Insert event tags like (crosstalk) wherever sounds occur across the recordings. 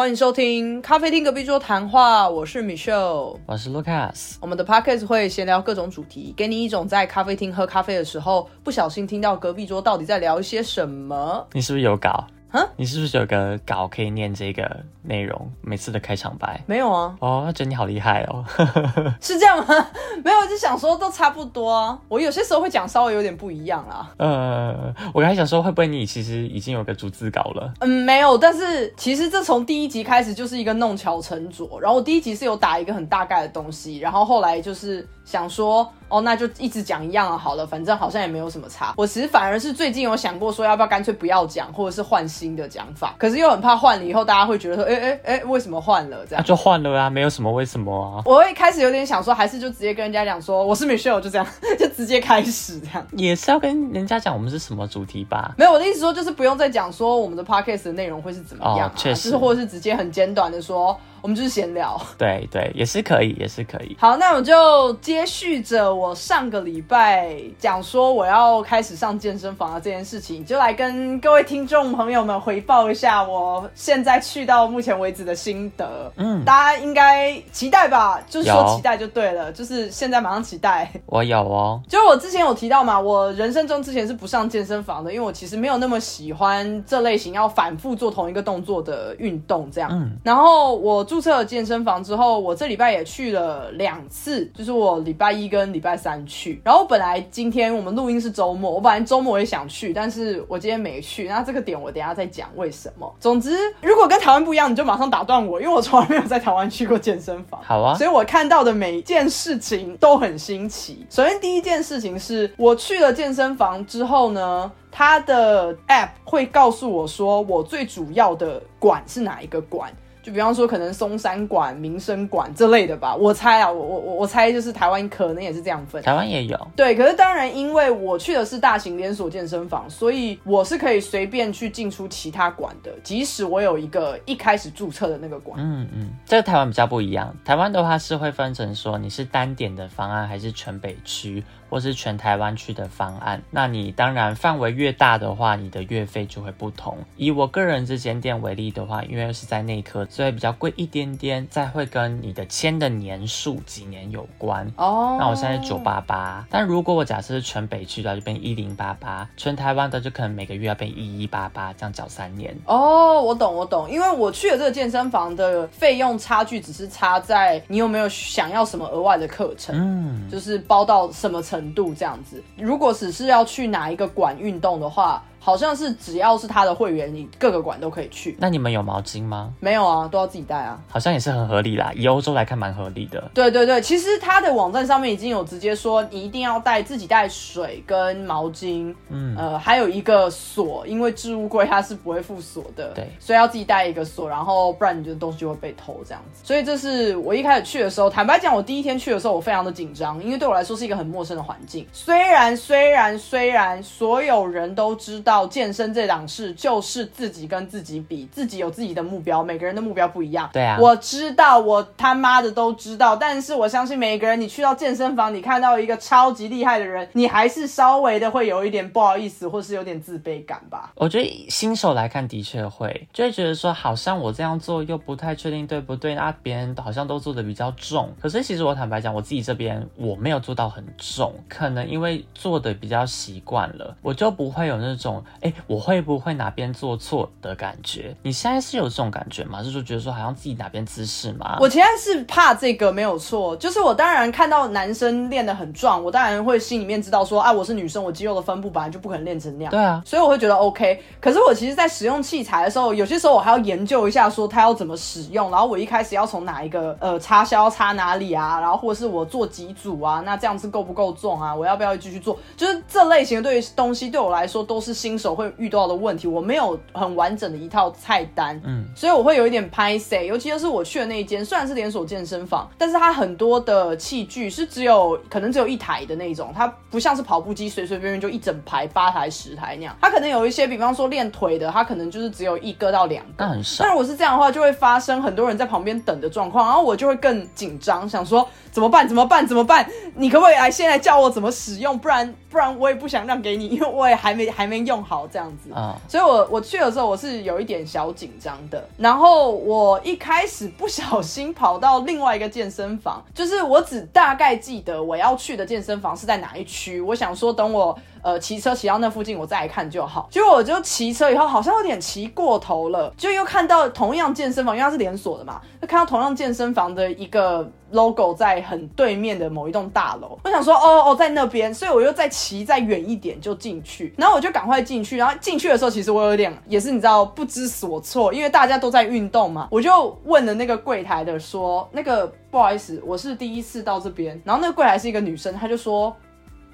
欢迎收听咖啡厅隔壁桌谈话，我是 Michelle，我是 Lucas。我们的 podcast 会闲聊各种主题，给你一种在咖啡厅喝咖啡的时候不小心听到隔壁桌到底在聊一些什么。你是不是有稿？哈？你是不是有个稿可以念这个内容？每次的开场白？没有啊。哦，觉得你好厉害哦。(laughs) 是这样吗？(laughs) 没有，就想说都差不多啊。我有些时候会讲稍微有点不一样啦。呃，我刚才想说，会不会你其实已经有个逐字稿了？嗯，没有。但是其实这从第一集开始就是一个弄巧成拙。然后我第一集是有打一个很大概的东西，然后后来就是想说。哦，那就一直讲一样的好了，反正好像也没有什么差。我其实反而是最近有想过说，要不要干脆不要讲，或者是换新的讲法。可是又很怕换了以后，大家会觉得说，哎哎哎，为什么换了这样？就换了啊，没有什么为什么啊。我会开始有点想说，还是就直接跟人家讲说，我是 Michelle，就这样，(laughs) 就直接开始这样。也是要跟人家讲我们是什么主题吧？没有，我的意思说就是不用再讲说我们的 podcast 的内容会是怎么样，确实，就是或者是直接很简短的说。我们就是闲聊，(laughs) 对对，也是可以，也是可以。好，那我就接续着我上个礼拜讲说我要开始上健身房的这件事情，就来跟各位听众朋友们回报一下我现在去到目前为止的心得。嗯，大家应该期待吧？就是说期待就对了，就是现在马上期待。我有哦，就是我之前有提到嘛，我人生中之前是不上健身房的，因为我其实没有那么喜欢这类型要反复做同一个动作的运动，这样。嗯，然后我。注册了健身房之后，我这礼拜也去了两次，就是我礼拜一跟礼拜三去。然后本来今天我们录音是周末，我本来周末也想去，但是我今天没去。那这个点我等下再讲为什么。总之，如果跟台湾不一样，你就马上打断我，因为我从来没有在台湾去过健身房。好啊，所以我看到的每一件事情都很新奇。首先第一件事情是我去了健身房之后呢，它的 App 会告诉我说我最主要的馆是哪一个馆。就比方说，可能松山馆、民生馆这类的吧，我猜啊，我我我我猜就是台湾可能也是这样分。台湾也有，对，可是当然，因为我去的是大型连锁健身房，所以我是可以随便去进出其他馆的，即使我有一个一开始注册的那个馆。嗯嗯，这个台湾比较不一样，台湾的话是会分成说你是单点的方案还是全北区。或是全台湾区的方案，那你当然范围越大的话，你的月费就会不同。以我个人这间店为例的话，因为是在内科，所以比较贵一点点。再会跟你的签的年数几年有关哦。那我现在九八八，但如果我假设是全北区的，就变一零八八；全台湾的就可能每个月要变一一八八，这样缴三年。哦，我懂，我懂。因为我去了这个健身房的费用差距，只是差在你有没有想要什么额外的课程，嗯，就是包到什么程。程度这样子，如果只是要去哪一个馆运动的话。好像是只要是他的会员，你各个馆都可以去。那你们有毛巾吗？没有啊，都要自己带啊。好像也是很合理啦，以欧洲来看蛮合理的。对对对，其实他的网站上面已经有直接说，你一定要带自己带水跟毛巾，嗯呃，还有一个锁，因为置物柜它是不会附锁的，对，所以要自己带一个锁，然后不然你的东西就会被偷这样子。所以这是我一开始去的时候，坦白讲，我第一天去的时候我非常的紧张，因为对我来说是一个很陌生的环境。虽然虽然虽然所有人都知道。到健身这档事，就是自己跟自己比，自己有自己的目标，每个人的目标不一样。对啊，我知道，我他妈的都知道。但是我相信每一个人，你去到健身房，你看到一个超级厉害的人，你还是稍微的会有一点不好意思，或是有点自卑感吧。我觉得新手来看的确会，就会觉得说，好像我这样做又不太确定对不对那？别人好像都做的比较重，可是其实我坦白讲，我自己这边我没有做到很重，可能因为做的比较习惯了，我就不会有那种。哎，我会不会哪边做错的感觉？你现在是有这种感觉吗？就是觉得说好像自己哪边姿势吗？我现在是怕这个没有错，就是我当然看到男生练得很壮，我当然会心里面知道说，啊，我是女生，我肌肉的分布本来就不可能练成那样。对啊，所以我会觉得 OK。可是我其实，在使用器材的时候，有些时候我还要研究一下，说它要怎么使用，然后我一开始要从哪一个呃插销插哪里啊，然后或者是我做几组啊，那这样子够不够重啊？我要不要继续做？就是这类型的对东西对我来说都是新手会。遇到的问题，我没有很完整的一套菜单，嗯，所以我会有一点拍 C，尤其是我去的那一间，虽然是连锁健身房，但是它很多的器具是只有可能只有一台的那种，它不像是跑步机随随便便就一整排八台十台那样，它可能有一些，比方说练腿的，它可能就是只有一个到两个，那很少。但如果是这样的话，就会发生很多人在旁边等的状况，然后我就会更紧张，想说怎么办？怎么办？怎么办？你可不可以来现在教我怎么使用？不然不然我也不想让给你，(laughs) 因为我也还没还没用好这样子。啊，所以我我去的时候我是有一点小紧张的。然后我一开始不小心跑到另外一个健身房，就是我只大概记得我要去的健身房是在哪一区。我想说等我呃骑车骑到那附近，我再来看就好。结果我就骑车以后好像有点骑过头了，就又看到同样健身房，因为它是连锁的嘛，就看到同样健身房的一个 logo 在很对面的某一栋大楼。我想说哦哦在那边，所以我又再骑再远一点就进去，然后我就赶快进去。然后进去的时候，其实我有点也是你知道不知所措，因为大家都在运动嘛。我就问了那个柜台的说，那个不好意思，我是第一次到这边。然后那个柜台是一个女生，她就说。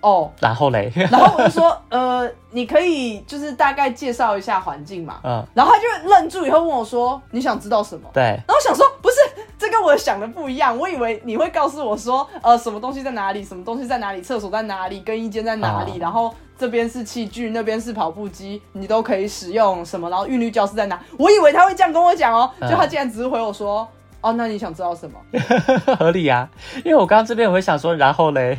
哦，然后嘞，然后我就说，呃，你可以就是大概介绍一下环境嘛。嗯，然后他就愣住，以后问我说，你想知道什么？对，然后我想说，不是，这跟我想的不一样。我以为你会告诉我说，呃，什么东西在哪里，什么东西在哪里，厕所在哪里，更衣间在哪里，哦然后这边是器具，那边是跑步机，你都可以使用什么，然后韵律教室在哪？我以为他会这样跟我讲哦，嗯就他竟然只是回我说，哦，那你想知道什么？(laughs) 合理啊。因为我刚刚这边我会想说，然后嘞，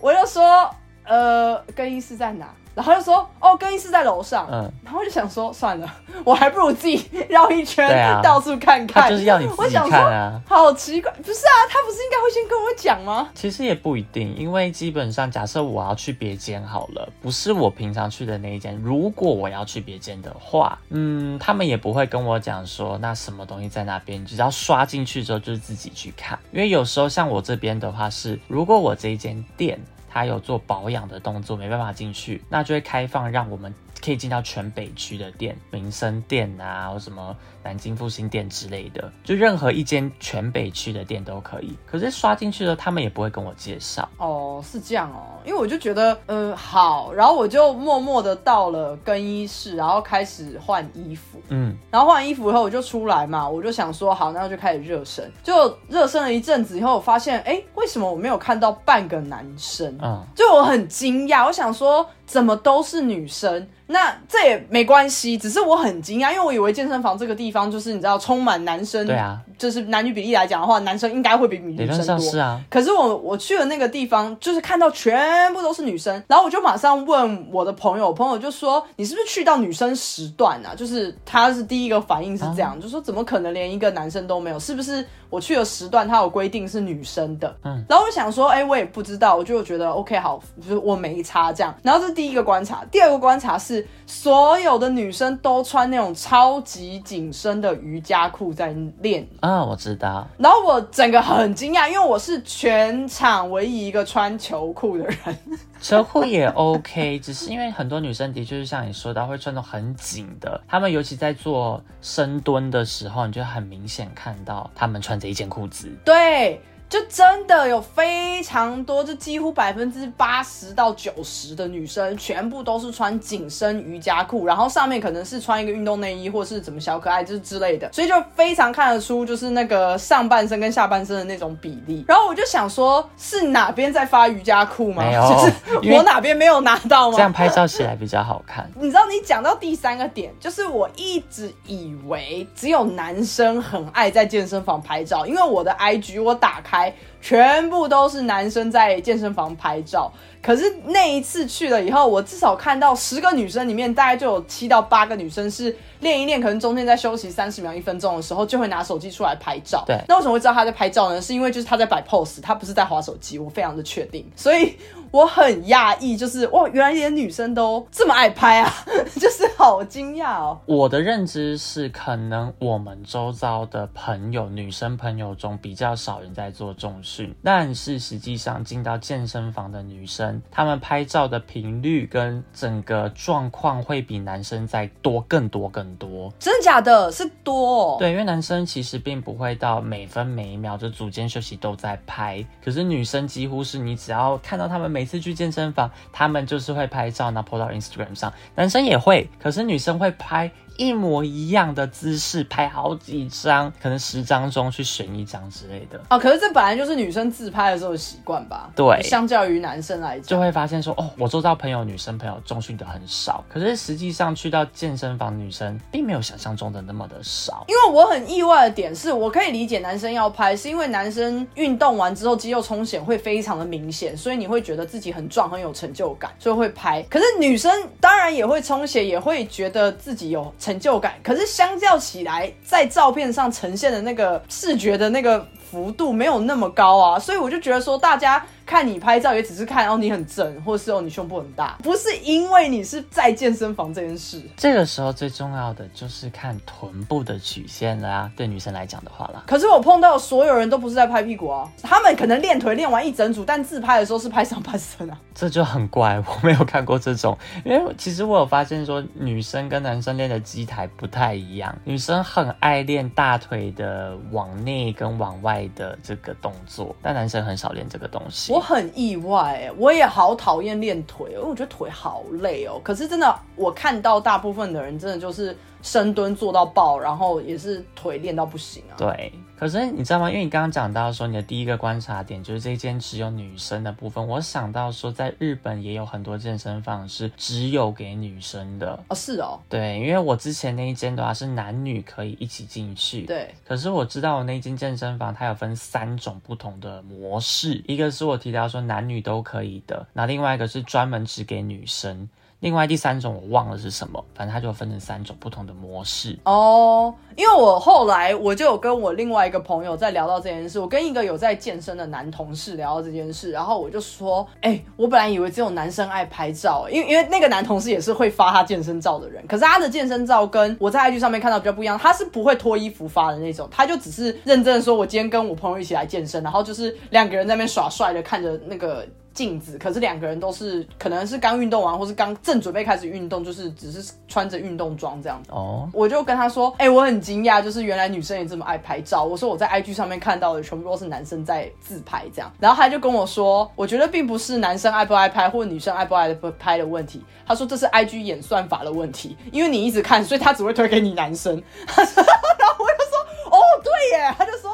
我就说，呃，更衣室在哪？然后他就说，哦，更衣室在楼上。嗯，然后我就想说，算了，(laughs) 我还不如自己绕一圈，到处看看。他就是要你自己我想说看啊。好奇怪，不是啊？他不是应该会先跟我讲吗？其实也不一定，因为基本上假设我要去别间好了，不是我平常去的那一间。如果我要去别间的话，嗯，他们也不会跟我讲说那什么东西在那边，只要刷进去之后就是自己去看。因为有时候像我这边的话是，如果我这一间店他有做保养的动作，没办法进去，那就会开放让我们可以进到全北区的店，民生店啊，或什么南京复兴店之类的，就任何一间全北区的店都可以。可是刷进去的他们也不会跟我介绍。哦，是这样哦，因为我就觉得，嗯，好，然后我就默默的到了更衣室，然后开始换衣服。嗯，然后换完衣服以后，我就出来嘛，我就想说，好，那就开始热身。就热身了一阵子以后，我发现，哎，为什么我没有看到半个男生？嗯，就我很惊讶，我想说，怎么都是女生？那这也没关系，只是我很惊讶，因为我以为健身房这个地方就是你知道充满男生，对啊，就是男女比例来讲的话，男生应该会比女生多。上是啊。可是我我去了那个地方，就是看到全部都是女生，然后我就马上问我的朋友，我朋友就说你是不是去到女生时段啊？就是他是第一个反应是这样，就说怎么可能连一个男生都没有？是不是我去的时段他有规定是女生的？嗯，然后我想说，哎、我也不知道，我就觉得 OK 好，就是我没差这样。然后这是第一个观察，第二个观察是所有的女生都穿那种超级紧身的瑜伽裤在练嗯，我知道。然后我整个很惊讶，因为我是全场唯一一个穿球裤的人。(laughs) 球裤也 OK，只是因为很多女生的确是像你说的，会穿的很紧的。她们尤其在做深蹲的时候，你就很明显看到她们穿着一件裤子。对，就真的有非常多，就几乎百分之八十到九十的女生，全部都是穿紧身瑜伽裤，然后上面可能是穿一个运动内衣，或是怎么小可爱就是之类的，所以就非常看得出就是那个上半身跟下半身的那种比例。然后我就想说，是哪边在发瑜伽裤吗？没有就是我哪边没有拿到吗？(laughs) 这样拍照起来比较好看。你知道，你讲到第三个点，就是我一直以为只有男生很爱在健身房拍照，因为我的 IG 我打开全部都是男生在健身房拍照。可是那一次去了以后，我至少看到十个女生里面，大概就有七到八个女生是练一练，可能中间在休息三十秒、一分钟的时候，就会拿手机出来拍照。对那为什么会知道她在拍照呢？是因为就是她在摆 pose，她不是在划手机，我非常的确定。所以我很讶异，就是哇，原来连女生都这么爱拍啊，(laughs) 就是好惊讶哦。我的认知是，可能我们周遭的朋友，女生朋友中比较少人在做重训，但是实际上进到健身房的女生，她们拍照的频率跟整个状况会比男生再多更多更多。真的假的？是多、哦？，对，因为男生其实并不会到每分每一秒就组间休息都在拍，可是女生几乎是你只要看到他们每次去健身房，他们就是会拍照，然后 po 到 Instagram 上。男生也会，可是女生会拍一模一样的姿势拍好几张，可能十张中去选一张之类的。哦，可是这本来就是女生自拍的时候的习惯吧？对相较于男生来讲，就会发现说，哦，我周遭朋友女生朋友重训的很少，可是实际上去到健身房，女生并没有想象中的那么的少。因为我很意外的点是，我可以理解男生要拍，是因为男生运动完之后肌肉充血会非常的明显，所以你会觉得自己很壮，很有成就感，所以会拍。可是女生当然也会充血，也会觉得自己有成成就感，可是相较起来，在照片上呈现的那个视觉的那个幅度没有那么高啊，所以我就觉得说大家。看你拍照也只是看哦你很正，或是哦你胸部很大，不是因为你是在健身房这件事。这个时候最重要的就是看臀部的曲线啦，对女生来讲的话啦。可是我碰到所有人都不是在拍屁股啊，他们可能练腿练完一整组，但自拍的时候是拍上半身啊。这就很怪，我没有看过这种，因为其实我有发现说女生跟男生练的机台不太一样，女生很爱练大腿的往内跟往外的这个动作，但男生很少练这个东西。我很意外，我也好讨厌练腿，因为我觉得腿好累哦。可是真的，我看到大部分的人真的就是深蹲做到爆，然后也是腿练到不行啊。对。可是你知道吗？因为你刚刚讲到说你的第一个观察点就是这间只有女生的部分，我想到说在日本也有很多健身房是只有给女生的哦，是哦，对，因为我之前那一间的话是男女可以一起进去，对。可是我知道我那间健身房它有分三种不同的模式，一个是我提到说男女都可以的，那另外一个是专门只给女生。另外第三种我忘了是什么，反正它就分成三种不同的模式哦。因为我后来我就有跟我另外一个朋友在聊到这件事，我跟一个有在健身的男同事聊到这件事，然后我就说，哎，我本来以为只有男生爱拍照，因为因为那个男同事也是会发他健身照的人，可是他的健身照跟我在 IG 上面看到比较不一样，他是不会脱衣服发的那种，他就只是认真的说，我今天跟我朋友一起来健身，然后就是两个人在那边耍帅的看着那个。镜子，可是两个人都是可能是刚运动完，或是刚正准备开始运动，就是只是穿着运动装这样子。哦，我就跟他说，哎，我很惊讶，就是原来女生也这么爱拍照。我说我在 IG 上面看到的全部都是男生在自拍这样，然后他就跟我说，我觉得并不是男生爱不爱拍，或女生爱不爱拍的问题。他说这是 IG 演算法的问题，因为你一直看，所以他只会推给你男生。(laughs) 然后我就说，哦，对耶，他就说。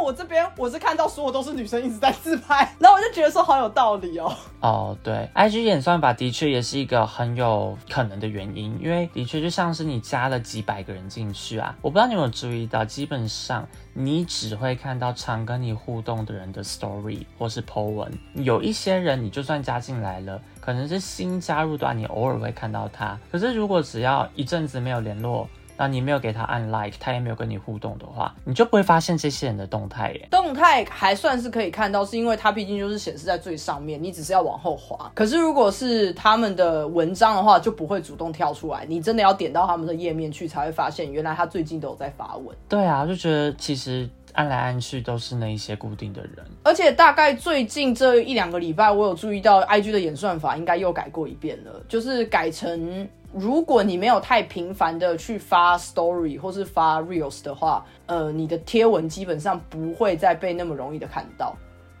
我这边我是看到所有都是女生一直在自拍，(laughs) 然后我就觉得说好有道理哦。哦，对，IG 演算法的确也是一个很有可能的原因，因为的确就像是你加了几百个人进去啊，我不知道你有没有注意到，基本上你只会看到常跟你互动的人的 story 或是 po 文，有一些人你就算加进来了，可能是新加入的，你偶尔会看到他，可是如果只要一阵子没有联络。那你没有给他按 like，他也没有跟你互动的话，你就不会发现这些人的动态耶。动态还算是可以看到，是因为它毕竟就是显示在最上面，你只是要往后滑。可是如果是他们的文章的话，就不会主动跳出来，你真的要点到他们的页面去，才会发现原来他最近都有在发文。对啊，就觉得其实按来按去都是那一些固定的人。而且大概最近这一两个礼拜，我有注意到 IG 的演算法应该又改过一遍了，就是改成。如果你没有太频繁的去发 story 或是发 reels 的话，呃，你的贴文基本上不会再被那么容易的看到，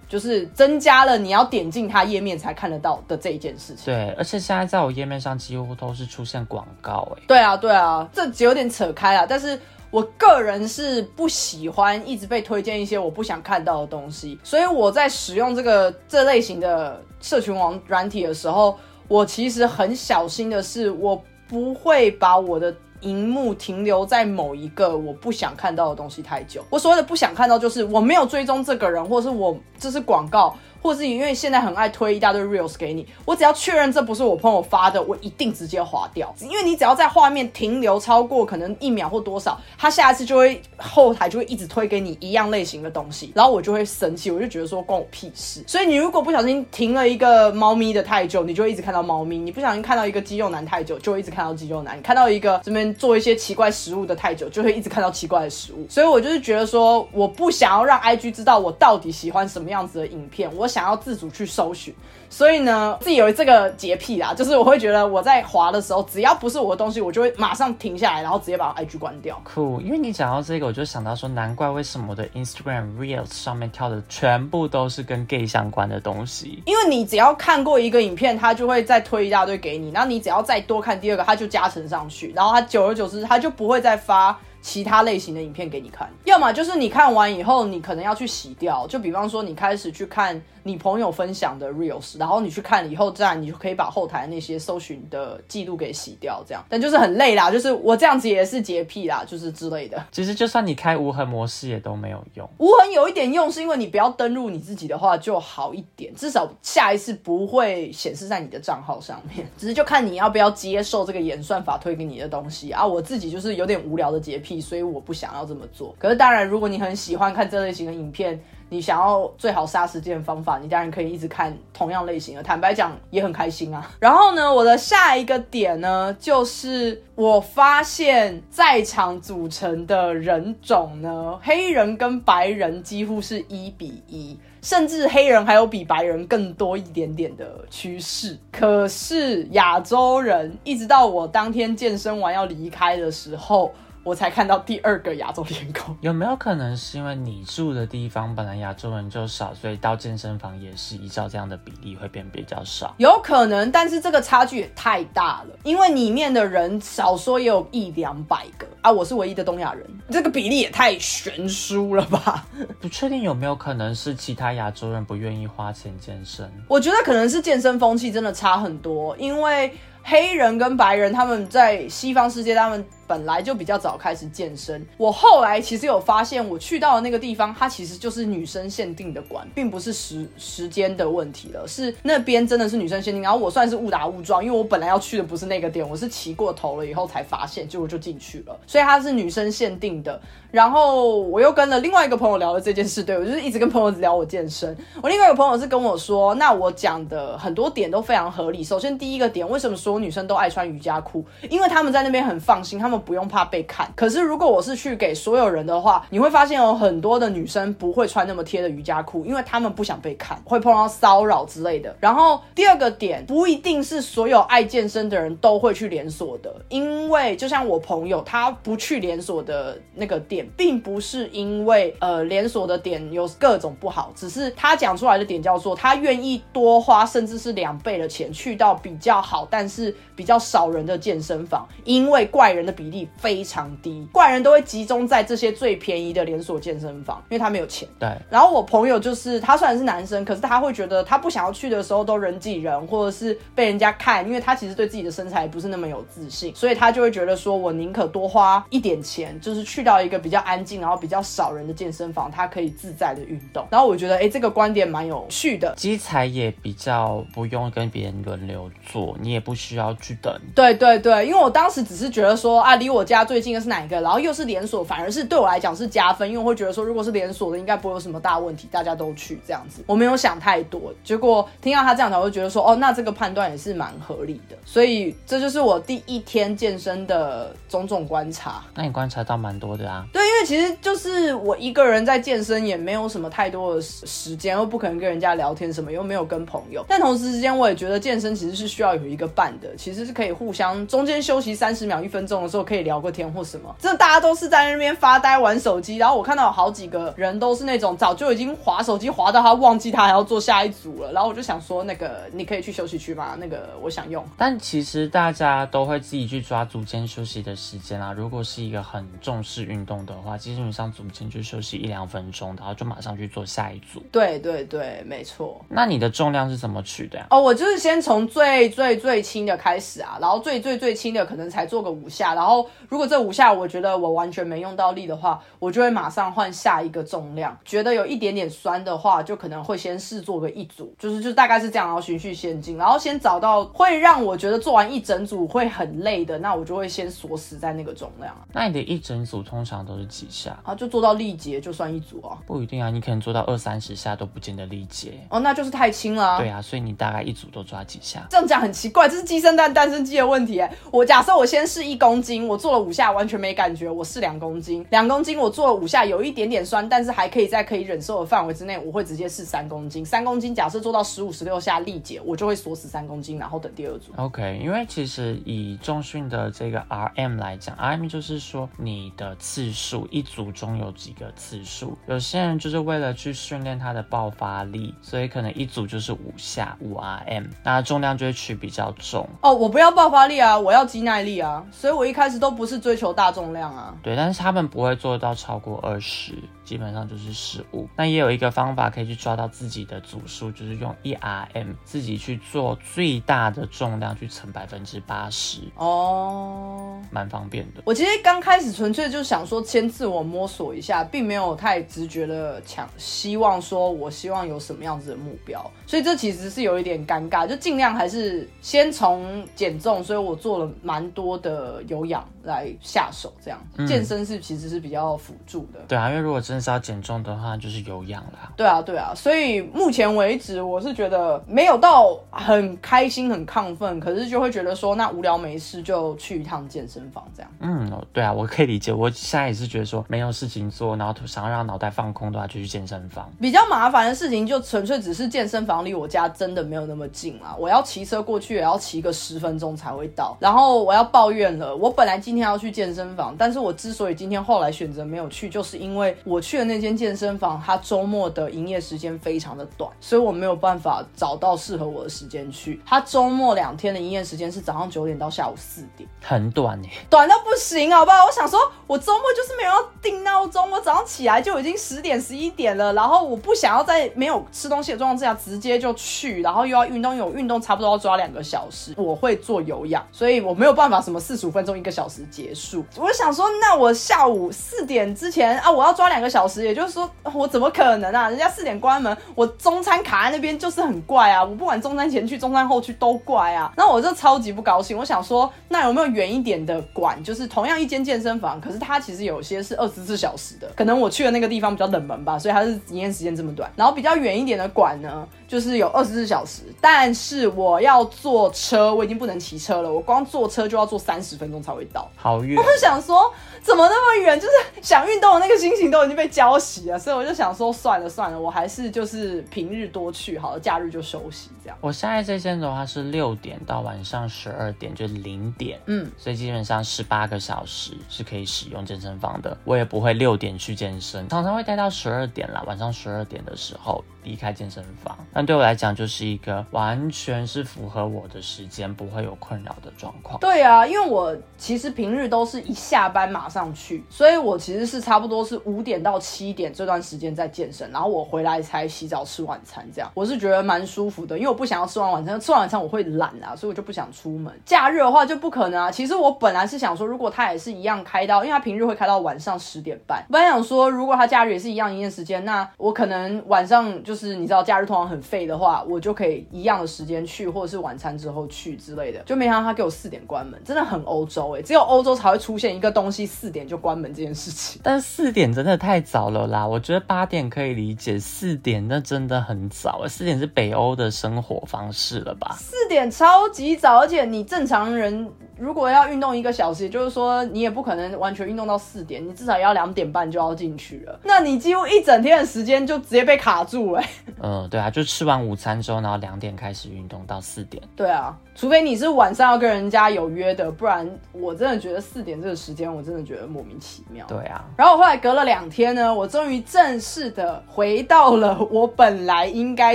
就是增加了你要点进它页面才看得到的这一件事情。对，而且现在在我页面上几乎都是出现广告，哎。对啊，对啊，这有点扯开了。但是我个人是不喜欢一直被推荐一些我不想看到的东西，所以我在使用这个这类型的社群网软体的时候。我其实很小心的是，我不会把我的荧幕停留在某一个我不想看到的东西太久。我所谓的不想看到，就是我没有追踪这个人，或是我这是广告。或是因为现在很爱推一大堆 reels 给你，我只要确认这不是我朋友发的，我一定直接划掉。因为你只要在画面停留超过可能一秒或多少，他下一次就会后台就会一直推给你一样类型的东西，然后我就会生气，我就觉得说关我屁事。所以你如果不小心停了一个猫咪的太久，你就会一直看到猫咪；你不小心看到一个肌肉男太久，就会一直看到肌肉男；你看到一个这边做一些奇怪食物的太久，就会一直看到奇怪的食物。所以我就是觉得说，我不想要让 IG 知道我到底喜欢什么样子的影片，我。想要自主去搜寻。所以呢，自己有这个洁癖啦，就是我会觉得我在滑的时候，只要不是我的东西，我就会马上停下来，然后直接把 IG 关掉。酷，因为你讲到这个，我就想到说，难怪为什么我的 Instagram Reels 上面跳的全部都是跟 gay 相关的东西。因为你只要看过一个影片，他就会再推一大堆给你，然后你只要再多看第二个，他就加成上去，然后他久而久之，他就不会再发。其他类型的影片给你看，要么就是你看完以后，你可能要去洗掉。就比方说，你开始去看你朋友分享的 reels，然后你去看以后，这样你就可以把后台那些搜寻的记录给洗掉。这样，但就是很累啦，就是我这样子也是洁癖啦，就是之类的。其实就算你开无痕模式也都没有用。无痕有一点用，是因为你不要登录你自己的话就好一点，至少下一次不会显示在你的账号上面。(laughs) 只是就看你要不要接受这个演算法推给你的东西啊。我自己就是有点无聊的洁癖。所以我不想要这么做。可是当然，如果你很喜欢看这类型的影片，你想要最好杀时间的方法，你当然可以一直看同样类型的。坦白讲，也很开心啊。然后呢，我的下一个点呢，就是我发现在场组成的人种呢，黑人跟白人几乎是一比一。甚至黑人还有比白人更多一点点的趋势，可是亚洲人一直到我当天健身完要离开的时候。我才看到第二个亚洲脸孔，有没有可能是因为你住的地方本来亚洲人就少，所以到健身房也是依照这样的比例会变比较少？有可能，但是这个差距也太大了，因为里面的人少说也有一两百个啊，我是唯一的东亚人，这个比例也太悬殊了吧？(laughs) 不确定有没有可能是其他亚洲人不愿意花钱健身？我觉得可能是健身风气真的差很多，因为黑人跟白人他们在西方世界他们。本来就比较早开始健身，我后来其实有发现，我去到的那个地方，它其实就是女生限定的馆，并不是时时间的问题了，是那边真的是女生限定。然后我算是误打误撞，因为我本来要去的不是那个店，我是骑过头了以后才发现，结果就进去了。所以它是女生限定的。然后我又跟了另外一个朋友聊了这件事，对我就是一直跟朋友聊我健身。我另外一个朋友是跟我说，那我讲的很多点都非常合理。首先第一个点，为什么所有女生都爱穿瑜伽裤？因为他们在那边很放心，他们。不用怕被看，可是如果我是去给所有人的话，你会发现有很多的女生不会穿那么贴的瑜伽裤，因为她们不想被看，会碰到骚扰之类的。然后第二个点，不一定是所有爱健身的人都会去连锁的，因为就像我朋友，他不去连锁的那个店，并不是因为呃连锁的点有各种不好，只是他讲出来的点叫做他愿意多花甚至是两倍的钱去到比较好，但是比较少人的健身房，因为怪人的比。力非常低，怪人都会集中在这些最便宜的连锁健身房，因为他没有钱。对。然后我朋友就是他虽然是男生，可是他会觉得他不想要去的时候都人挤人，或者是被人家看，因为他其实对自己的身材不是那么有自信，所以他就会觉得说我宁可多花一点钱，就是去到一个比较安静，然后比较少人的健身房，他可以自在的运动。然后我觉得哎，这个观点蛮有趣的，机材也比较不用跟别人轮流做，你也不需要去等。对对对，因为我当时只是觉得说啊。离我家最近的是哪一个？然后又是连锁，反而是对我来讲是加分，因为我会觉得说，如果是连锁的，应该不会有什么大问题，大家都去这样子。我没有想太多，结果听到他这样讲，我就觉得说，哦，那这个判断也是蛮合理的。所以这就是我第一天健身的种种观察。那你观察到蛮多的啊？对，因为其实就是我一个人在健身，也没有什么太多的时间，又不可能跟人家聊天什么，又没有跟朋友。但同时之间，我也觉得健身其实是需要有一个伴的，其实是可以互相中间休息三十秒、一分钟的时候。可以聊个天或什么，真的大家都是在那边发呆玩手机。然后我看到有好几个人都是那种早就已经划手机划到他忘记他还要做下一组了。然后我就想说，那个你可以去休息区吗？那个我想用。但其实大家都会自己去抓组间休息的时间啊。如果是一个很重视运动的话，基本上组间就休息一两分钟，然后就马上去做下一组。对对对，没错。那你的重量是怎么取的呀？哦，我就是先从最最最轻的开始啊，然后最最最轻的可能才做个五下，然后。如果这五下我觉得我完全没用到力的话，我就会马上换下一个重量。觉得有一点点酸的话，就可能会先试做个一组，就是就大概是这样，然后循序渐进，然后先找到会让我觉得做完一整组会很累的，那我就会先锁死在那个重量。那你的一整组通常都是几几下。啊，就做到力竭就算一组啊。不一定啊，你可能做到二三十下都不见得力竭。哦，那就是太轻了、啊。对啊，所以你大概一组都抓几下。这样讲很奇怪，这是鸡生蛋，蛋生鸡的问题哎。我假设我先试一公斤，我做了五下完全没感觉，我试两公斤，两公斤我做了五下有一点点酸，但是还可以在可以忍受的范围之内，我会直接试三公斤。三公斤假设做到十五十六下力竭，我就会锁死三公斤，然后等第二组。OK，因为其实以重训的这个 RM 来讲，RM 就是说你的次数，一组中有几个次数。有些人就是为了去训练他的爆发力，所以可能一组就是五下五 RM，那重量就会取比较重。哦，我不要爆发力啊，我要肌耐力啊，所以我一开始都不是追求大重量啊。对，但是他们不会做到超过二十，基本上就是十五。那也有一个方法可以去抓到自己的组数，就是用 ERM 自己去做最大的重量去乘百分之八十，哦，蛮方便的。我其实刚开始纯粹就想说先自我摸索一下，并没有太直觉的强希望说我希望有什么样子的目标，所以这其实是有一点尴尬，就尽量还是先从减重，所以我做了蛮多的有氧来下手，这样、健身是其实是比较辅助的。对啊，因为如果真的是要减重的话，就是有氧啦。对啊，对啊，所以目前为止，我是觉得没有到很开心、很亢奋，可是就会觉得说，那无聊没事就去一趟健身房这样。嗯，哦对啊，我可以理解。我现在也是觉得说没有事情做，然后想要让脑袋放空的话，就去健身房。比较麻烦的事情就纯粹只是健身房离我家真的没有那么近啊，我要骑车过去也要骑个十分钟才会到。然后我要抱怨了，我本来今今天要去健身房，但是我之所以今天后来选择没有去，就是因为我去的那间健身房，它周末的营业时间非常的短，所以我没有办法找到适合我的时间去。它周末两天的营业时间是早上九点到下午四点。很短耶，短到不行，好不好？我想说，我周末就是没有要定闹钟，我早上起来就已经十点十一点了，然后我不想要在没有吃东西的状况之下直接就去，然后又要运动，有运动差不多要抓两个小时。我会做有氧，所以我没有办法什么四十五分钟一个小时结束。我想说，那我下午四点之前啊，我要抓两个小时，也就是说，我怎么可能啊？人家四点关门，我中餐卡在那边就是很怪啊！我不管中餐前去、中餐后去都怪啊。那我就超级不高兴，我想说，那有没有远一点的馆？就是同样一间健身房，可是它其实有些是二十四小时的，可能我去的那个地方比较冷门吧，所以它是营业时间这么短。然后比较远一点的馆呢，就是有二十四小时，但是我要坐车，我已经不能骑车了，我光坐车就要坐三十分钟才会到。好运。我就想说，怎么那么远？就是想运动的那个心情都已经被浇熄了，所以我就想说，算了算了，我还是就是平日多去好了，假日就休息这样。我现在这间的话是六点到晚上十二点，就零点，嗯，所以基本上十八个小时是可以使用健身房的。我也不会六点去健身，常常会待到十二点啦，晚上十二点的时候离开健身房。但对我来讲，就是一个完全是符合我的时间，不会有困扰的状况。对啊，因为我其实平日都是一下班马上去，所以我其实是差不多是五点到七点这段时间在健身，然后我回来才洗澡吃晚餐，这样我是觉得蛮舒服的，因为我不想要吃完晚餐，吃完晚餐我会懒啊，所以我就不想出门。假日的话就不可能啊。其实我本来是想说，如果他也是一样开到，因为他平日会开到晚上十点半，本来想说如果他假日也是一样营业时间，那我可能晚上就是你知道假日通常很废的话，我就可以一样的时间去，或者是晚餐之后去之类的。就没想到他给我四点关门，真的很欧洲哎、只有欧洲才会出现一个东西四点就关门这件事情。但四点真的太早了啦，我觉得八点可以理解，四点那真的很早，四点是北欧的生活方式了吧？四点超级早，而且你正常人如果要运动一个小时，也就是说你也不可能完全运动到四点，你至少也要两点半就要进去了。那你几乎一整天的时间就直接被卡住哎、嗯，对啊，就吃完午餐之后，然后两点开始运动到四点。对啊，除非你是晚上要跟人家有约的，不然我真的觉得四点这个时间，我真的觉得莫名其妙。对啊，然后我后来隔了两天呢，我终于正式的回到了我本来应该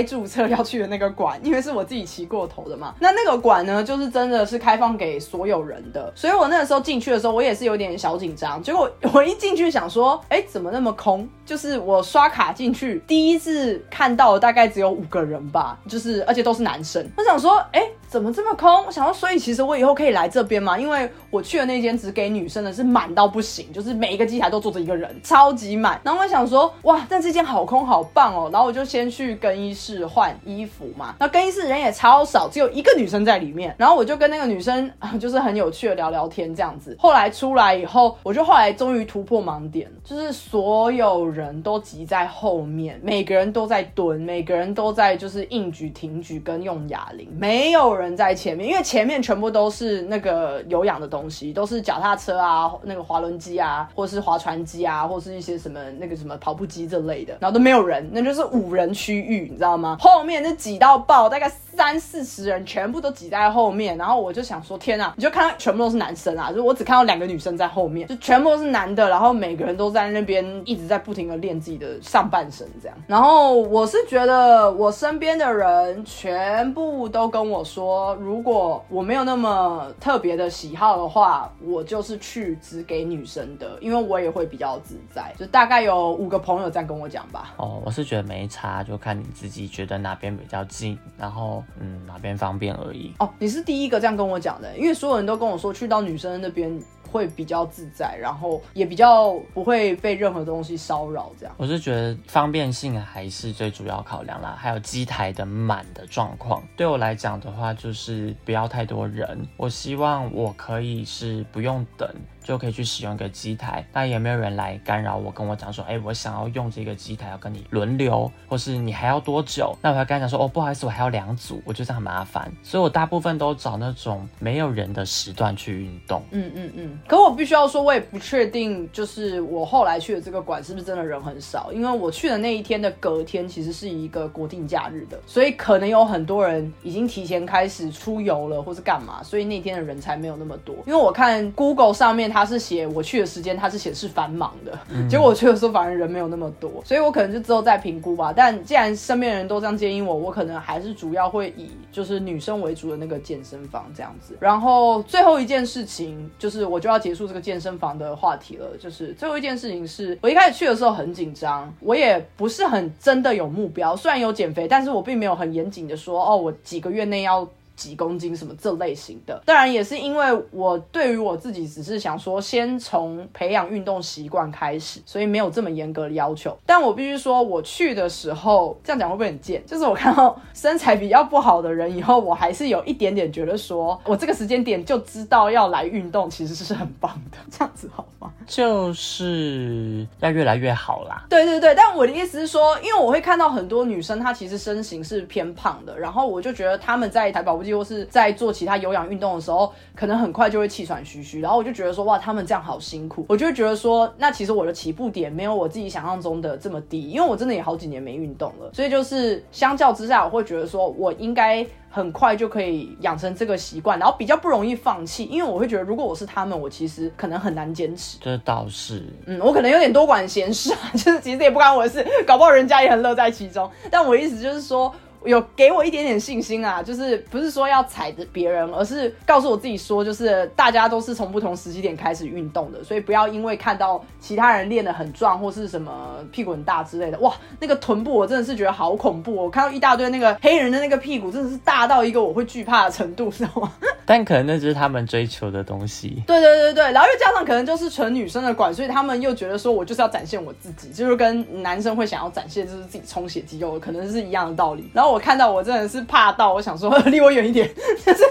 注册要去的那个馆，因为是我自己骑过头的嘛。那那个馆呢，就是真的是开放给所有有人的，所以我那个时候进去的时候，我也是有点小紧张。结果 (laughs) 我一进去想说，哎，怎么那么空？就是我刷卡进去，第一次看到大概只有五个人吧，就是而且都是男生。我想说，哎，怎么这么空？我想说，所以其实我以后可以来这边吗？因为我去的那间只给女生的，是满到不行，就是每一个机台都坐着一个人，超级满。然后我想说，哇，但这间好空好棒哦。然后我就先去更衣室换衣服嘛。那更衣室人也超少，只有一个女生在里面。然后我就跟那个女生啊 (laughs) 就是很有趣的聊聊天这样子。后来出来以后，我就后来终于突破盲点，就是所有人都挤在后面，每个人都在蹲，每个人都在就是硬举、挺举跟用哑铃，没有人在前面，因为前面全部都是那个有氧的东西，都是脚踏车啊、那个滑轮机啊，或是划船机啊，或是一些什么那个什么跑步机这类的，然后都没有人，那就是五人区域，你知道吗？后面就挤到爆，大概三四十人全部都挤在后面，然后我就想说，天啊！你就看到全部都是男生啊，就我只看到两个女生在后面，就全部都是男的，然后每个人都在那边一直在不停的练自己的上半身这样。然后我是觉得我身边的人全部都跟我说，如果我没有那么特别的喜好的话，我就是去只给女生的，因为我也会比较自在。就大概有五个朋友这样跟我讲吧。哦，我是觉得没差，就看你自己觉得哪边比较近，然后嗯哪边方便而已。哦，你是第一个这样跟我讲的，因为所有人都跟我说去到女生那边。会比较自在，然后也比较不会被任何东西骚扰。这样，我是觉得方便性还是最主要考量啦。还有机台的满的状况，对我来讲的话，就是不要太多人。我希望我可以是不用等就可以去使用一个机台，那也没有人来干扰我，跟我讲说，哎，我想要用这个机台，要跟你轮流，或是你还要多久？那我要跟他讲说，哦，不好意思，我还要两组，我觉得很麻烦。所以我大部分都找那种没有人的时段去运动。嗯嗯嗯。可我必须要说，我也不确定，就是我后来去的这个馆是不是真的人很少，因为我去的那一天的隔天其实是一个国定假日的，所以可能有很多人已经提前开始出游了，或是干嘛，所以那天的人才没有那么多。因为我看 Google 上面它是写我去的时间，他是显示繁忙的，结果我去的时候反而人没有那么多，所以我可能就之后再评估吧。但既然身边人都这样建议我，我可能还是主要会以就是女生为主的那个健身房这样子。然后最后一件事情就是我就要。结束这个健身房的话题了，就是最后一件事情是我一开始去的时候很紧张，我也不是很真的有目标，虽然有减肥，但是我并没有很严谨的说哦，我几个月内要。几公斤什么这类型的，当然也是因为我对于我自己只是想说，先从培养运动习惯开始，所以没有这么严格的要求。但我必须说，我去的时候这样讲会不会很贱？就是我看到身材比较不好的人以后，我还是有一点点觉得说，我这个时间点就知道要来运动，其实是很棒的。这样子好吗？就是要越来越好啦。对对对，但我的意思是说，因为我会看到很多女生，她其实身形是偏胖的，然后我就觉得她们在台保或是在做其他有氧运动的时候，可能很快就会气喘吁吁，然后我就觉得说，哇，他们这样好辛苦，我就会觉得说，那其实我的起步点没有我自己想象中的这么低，因为我真的也好几年没运动了，所以就是相较之下，我会觉得说我应该很快就可以养成这个习惯，然后比较不容易放弃，因为我会觉得如果我是他们，我其实可能很难坚持。这倒是，嗯，我可能有点多管闲事啊，(laughs) 就是其实也不关我的事，搞不好人家也很乐在其中，但我意思就是说。有给我一点点信心啊，就是不是说要踩着别人，而是告诉我自己说，就是大家都是从不同时期点开始运动的，所以不要因为看到其他人练得很壮或是什么屁股很大之类的，哇，那个臀部我真的是觉得好恐怖，我看到一大堆那个黑人的那个屁股真的是大到一个我会惧怕的程度，知道吗？(laughs) 但可能那就是他们追求的东西。对对对对，然后又加上可能就是纯女生的管，所以他们又觉得说我就是要展现我自己，就是跟男生会想要展现就是自己充血肌肉，可能是一样的道理。然后我看到我真的是怕到，我想说 (laughs) 离我远一点，(laughs) 就是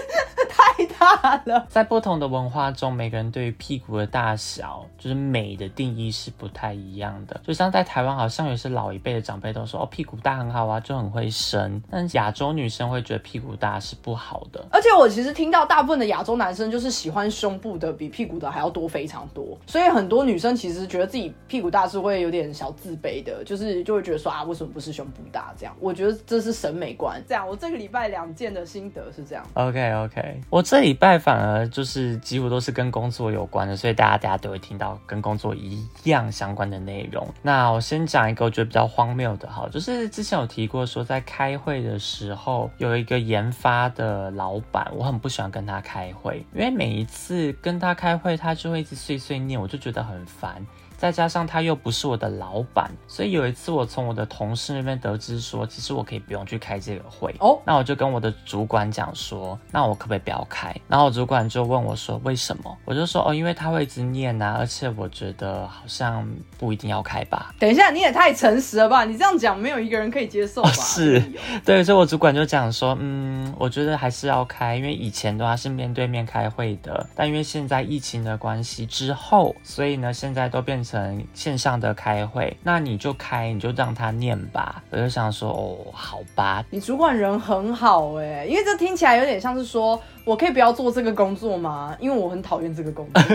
太大了。在不同的文化中，每个人对于屁股的大小就是美的定义是不太一样的。就像在台湾，好像有些老一辈的长辈都说哦屁股大很好啊，就很会生。但亚洲女生会觉得屁股大是不好的。而且我其实听到。大部分的亚洲男生就是喜欢胸部的比屁股的还要多非常多，所以很多女生其实觉得自己屁股大是会有点小自卑的，就是就会觉得说啊，为什么不是胸部大这样？我觉得这是审美观。这样，我这个礼拜两件的心得是这样。OK OK，我这礼拜反而就是几乎都是跟工作有关的，所以大家大家都会听到跟工作一样相关的内容。那我先讲一个我觉得比较荒谬的哈，就是之前有提过说在开会的时候有一个研发的老板，我很不喜欢。跟他开会，因为每一次跟他开会，他就会一直碎碎念，我就觉得很烦。再加上他又不是我的老板，所以有一次我从我的同事那边得知说，其实我可以不用去开这个会哦。那我就跟我的主管讲说，那我可不可以不要开？然后我主管就问我说为什么？我就说哦，因为他会一直念啊，而且我觉得好像不一定要开吧。等一下，你也太诚实了吧？你这样讲，没有一个人可以接受吧？是，对，所以我主管就讲说，嗯，我觉得还是要开，因为以前的话是面对面开会的，但因为现在疫情的关系之后，所以呢，现在都变成线上的开会，那你就开，你就让他念吧。我就想说，哦，好吧，你主管人很好哎，因为这听起来有点像是说。我可以不要做这个工作吗？因为我很讨厌这个工作，(laughs)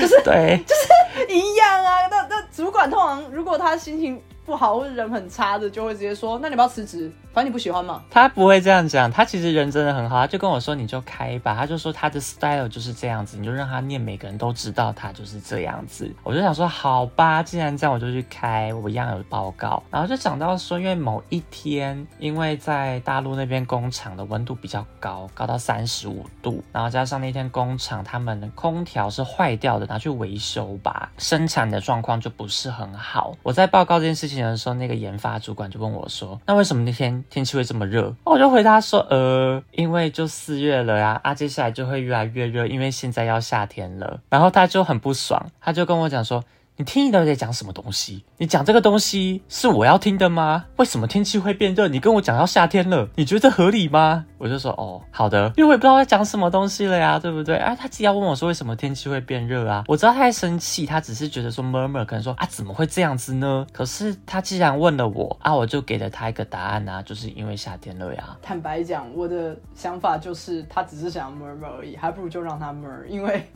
就是对，就是一样啊。那那主管通常如果他心情。不好或者人很差的，就会直接说：“那你不要辞职，反正你不喜欢嘛。”他不会这样讲，他其实人真的很好，他就跟我说：“你就开吧。”他就说他的 style 就是这样子，你就让他念，每个人都知道他就是这样子。我就想说：“好吧，既然这样，我就去开，我一样有报告。”然后就讲到说，因为某一天，因为在大陆那边工厂的温度比较高，高到三十五度，然后加上那天工厂他们的空调是坏掉的，拿去维修吧，生产的状况就不是很好。我在报告这件事情。的时候，那个研发主管就问我说：“那为什么那天天气会这么热？”我就回答说：“呃，因为就四月了呀，啊，接下来就会越来越热，因为现在要夏天了。”然后他就很不爽，他就跟我讲说。你听你到底在讲什么东西？你讲这个东西是我要听的吗？为什么天气会变热？你跟我讲要夏天了，你觉得合理吗？我就说哦，好的，因为我也不知道在讲什么东西了呀，对不对？啊，他既然问我说为什么天气会变热啊，我知道他在生气，他只是觉得说 murmur 可能说啊怎么会这样子呢？可是他既然问了我啊，我就给了他一个答案啊，就是因为夏天了呀。坦白讲，我的想法就是他只是想 murmur 而已，还不如就让他 murmur，因为。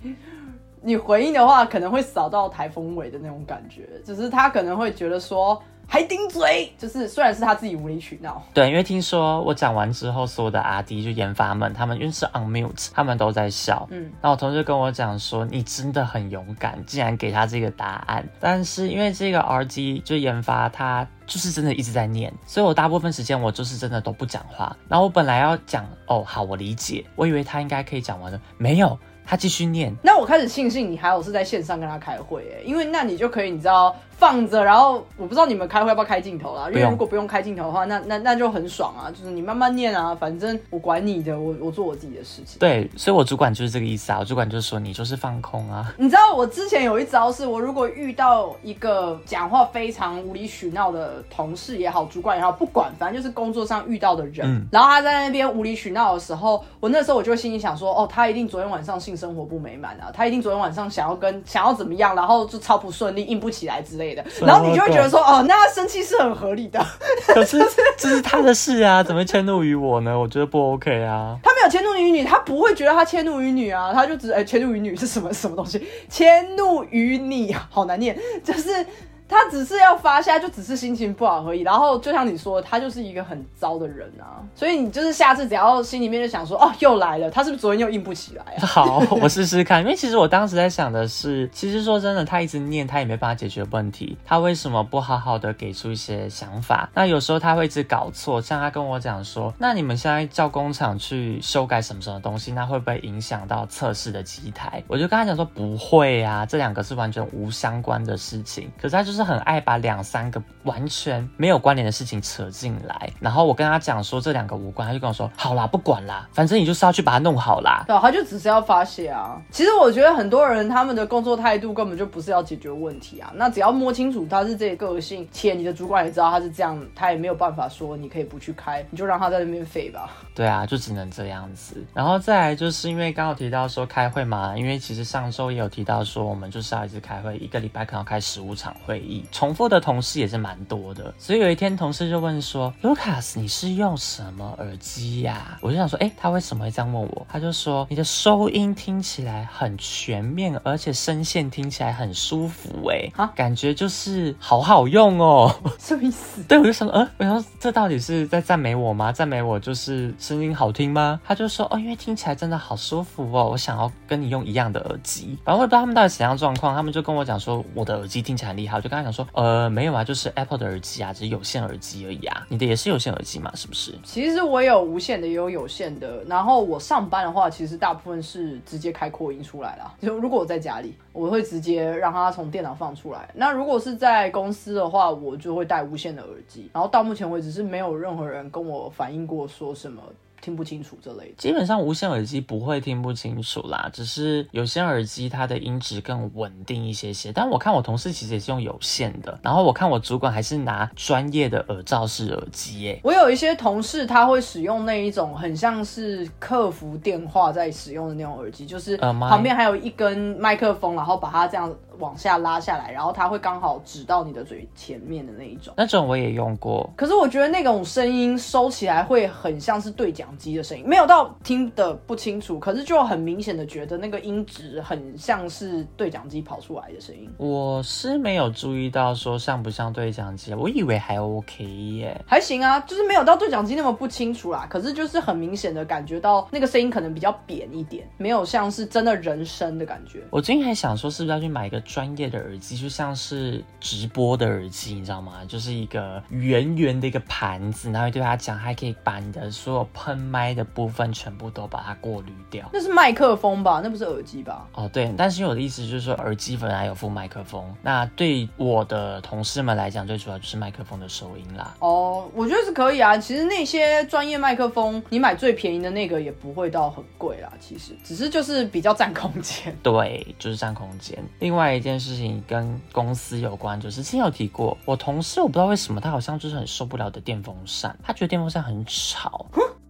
你回应的话，可能会扫到台风尾的那种感觉，只是他可能会觉得说还顶嘴，就是虽然是他自己无理取闹。对，因为听说我讲完之后，所有的阿迪就研发们，他们因为是 on mute，他们都在笑。嗯，那我同事跟我讲说，你真的很勇敢，竟然给他这个答案。但是因为这个 R G 就研发，他就是真的一直在念，所以我大部分时间我就是真的都不讲话。然后我本来要讲，哦，好，我理解，我以为他应该可以讲完的，没有。他继续念，那我开始庆幸你还有是在线上跟他开会，哎，因为那你就可以，你知道。放着，然后我不知道你们开会要不要开镜头啦，因为如果不用开镜头的话，那那那就很爽啊，就是你慢慢念啊，反正我管你的，我我做我自己的事情。对，所以我主管就是这个意思啊，我主管就是说你就是放空啊。你知道我之前有一招，是我如果遇到一个讲话非常无理取闹的同事也好，主管也好，不管，反正就是工作上遇到的人，然后他在那边无理取闹的时候，我那时候我就心里想说，哦，他一定昨天晚上性生活不美满啊，他一定昨天晚上想要跟想要怎么样，然后就超不顺利，硬不起来之类的，然后你就会。觉得说哦，那他生气是很合理的，(laughs) 可是这是他的事啊，怎么迁怒于我呢？我觉得不 OK 啊。他没有迁怒于你，他不会觉得他迁怒于你啊，他就只哎迁怒于你是什么什么东西？迁怒于你，好难念，就是。他只是要发下，就只是心情不好而已。然后就像你说，他就是一个很糟的人啊。所以你就是下次只要心里面就想说，哦，又来了，他是不是昨天又硬不起来啊？(laughs) 好，我试试看。因为其实我当时在想的是，其实说真的，他一直念，他也没办法解决问题。他为什么不好好的给出一些想法？那有时候他会一直搞错。像他跟我讲说，那你们现在叫工厂去修改什么什么东西，那会不会影响到测试的机台？我就跟他讲说，不会啊，这两个是完全无相关的事情。可是他就是。是很爱把两三个完全没有关联的事情扯进来，然后我跟他讲说这两个无关，他就跟我说好啦，不管啦，反正你就是要去把它弄好啦。对，他就只是要发泄啊。其实我觉得很多人他们的工作态度根本就不是要解决问题啊。那只要摸清楚他是这个个性，且你的主管也知道他是这样，他也没有办法说你可以不去开，你就让他在那边废吧。对啊，就只能这样子。然后再来就是因为刚刚提到说开会嘛，因为其实上周也有提到说我们就是要一直开会，一个礼拜可能开十五场会议。重复的同事也是蛮多的，所以有一天同事就问说：“Lucas，你是用什么耳机呀？”我就想说：“哎，他为什么会这样问我？”他就说：“你的收音听起来很全面，而且声线听起来很舒服，哎，啊，感觉就是好好用哦。(laughs) ”什么意思？对，我就想，呃，我说这到底是在赞美我吗？赞美我就是声音好听吗？他就说：“哦，因为听起来真的好舒服哦，我想要跟你用一样的耳机。”反正我不知道他们到底怎样状况，他们就跟我讲说我的耳机听起来很厉害，我就跟他讲说。呃，没有啊，就是 Apple 的耳机啊，只是有线耳机而已啊。你的也是有线耳机嘛？是不是？其实我有无线的，也有有线的。然后我上班的话，其实大部分是直接开扩音出来啦。就如果我在家里，我会直接让它从电脑放出来。那如果是在公司的话，我就会带无线的耳机。然后到目前为止是没有任何人跟我反映过说什么。听不清楚这类的。基本上无线耳机不会听不清楚啦，只是有线耳机它的音质更稳定一些些。但我看我同事其实也是用有线的，然后我看我主管还是拿专业的耳罩式耳机耶。我有一些同事他会使用那一种很像是客服电话在使用的那种耳机，就是旁边还有一根麦克风，然后把它这样往下拉下来，然后它会刚好指到你的嘴前面的那一种。那种我也用过，可是我觉得那种声音收起来会很像是对讲机的声音，没有到听得不清楚，可是就很明显的觉得那个音质很像是对讲机跑出来的声音。我是没有注意到说像不像对讲机，我以为还 OK 耶。还行啊，就是没有到对讲机那么不清楚啦，可是就是很明显的感觉到那个声音可能比较扁一点，没有像是真的人声的感觉。我最近还想说，是不是要去买一个专业的耳机，就像是直播的耳机，你知道吗？就是一个圆圆的一个盘子，然后对它讲，还可以把你的所有喷麦的部分全部都把它过滤掉。那是麦克风吧？那不是耳机吧？哦，对，但是我的意思就是说，耳机本来有副麦克风，那对我的同事们来讲，最主要就是麦克风的收音啦。哦，我觉得是可以啊。其实那些专业麦克风，你买最便宜的那个也不会到很贵啦。其实只是就是比较占空间。对，就是占空间。另外一件事情跟公司有关，就是之前有提过，我同事我不知道为什么他好像就是很受不了的电风扇，他觉得电风扇很吵。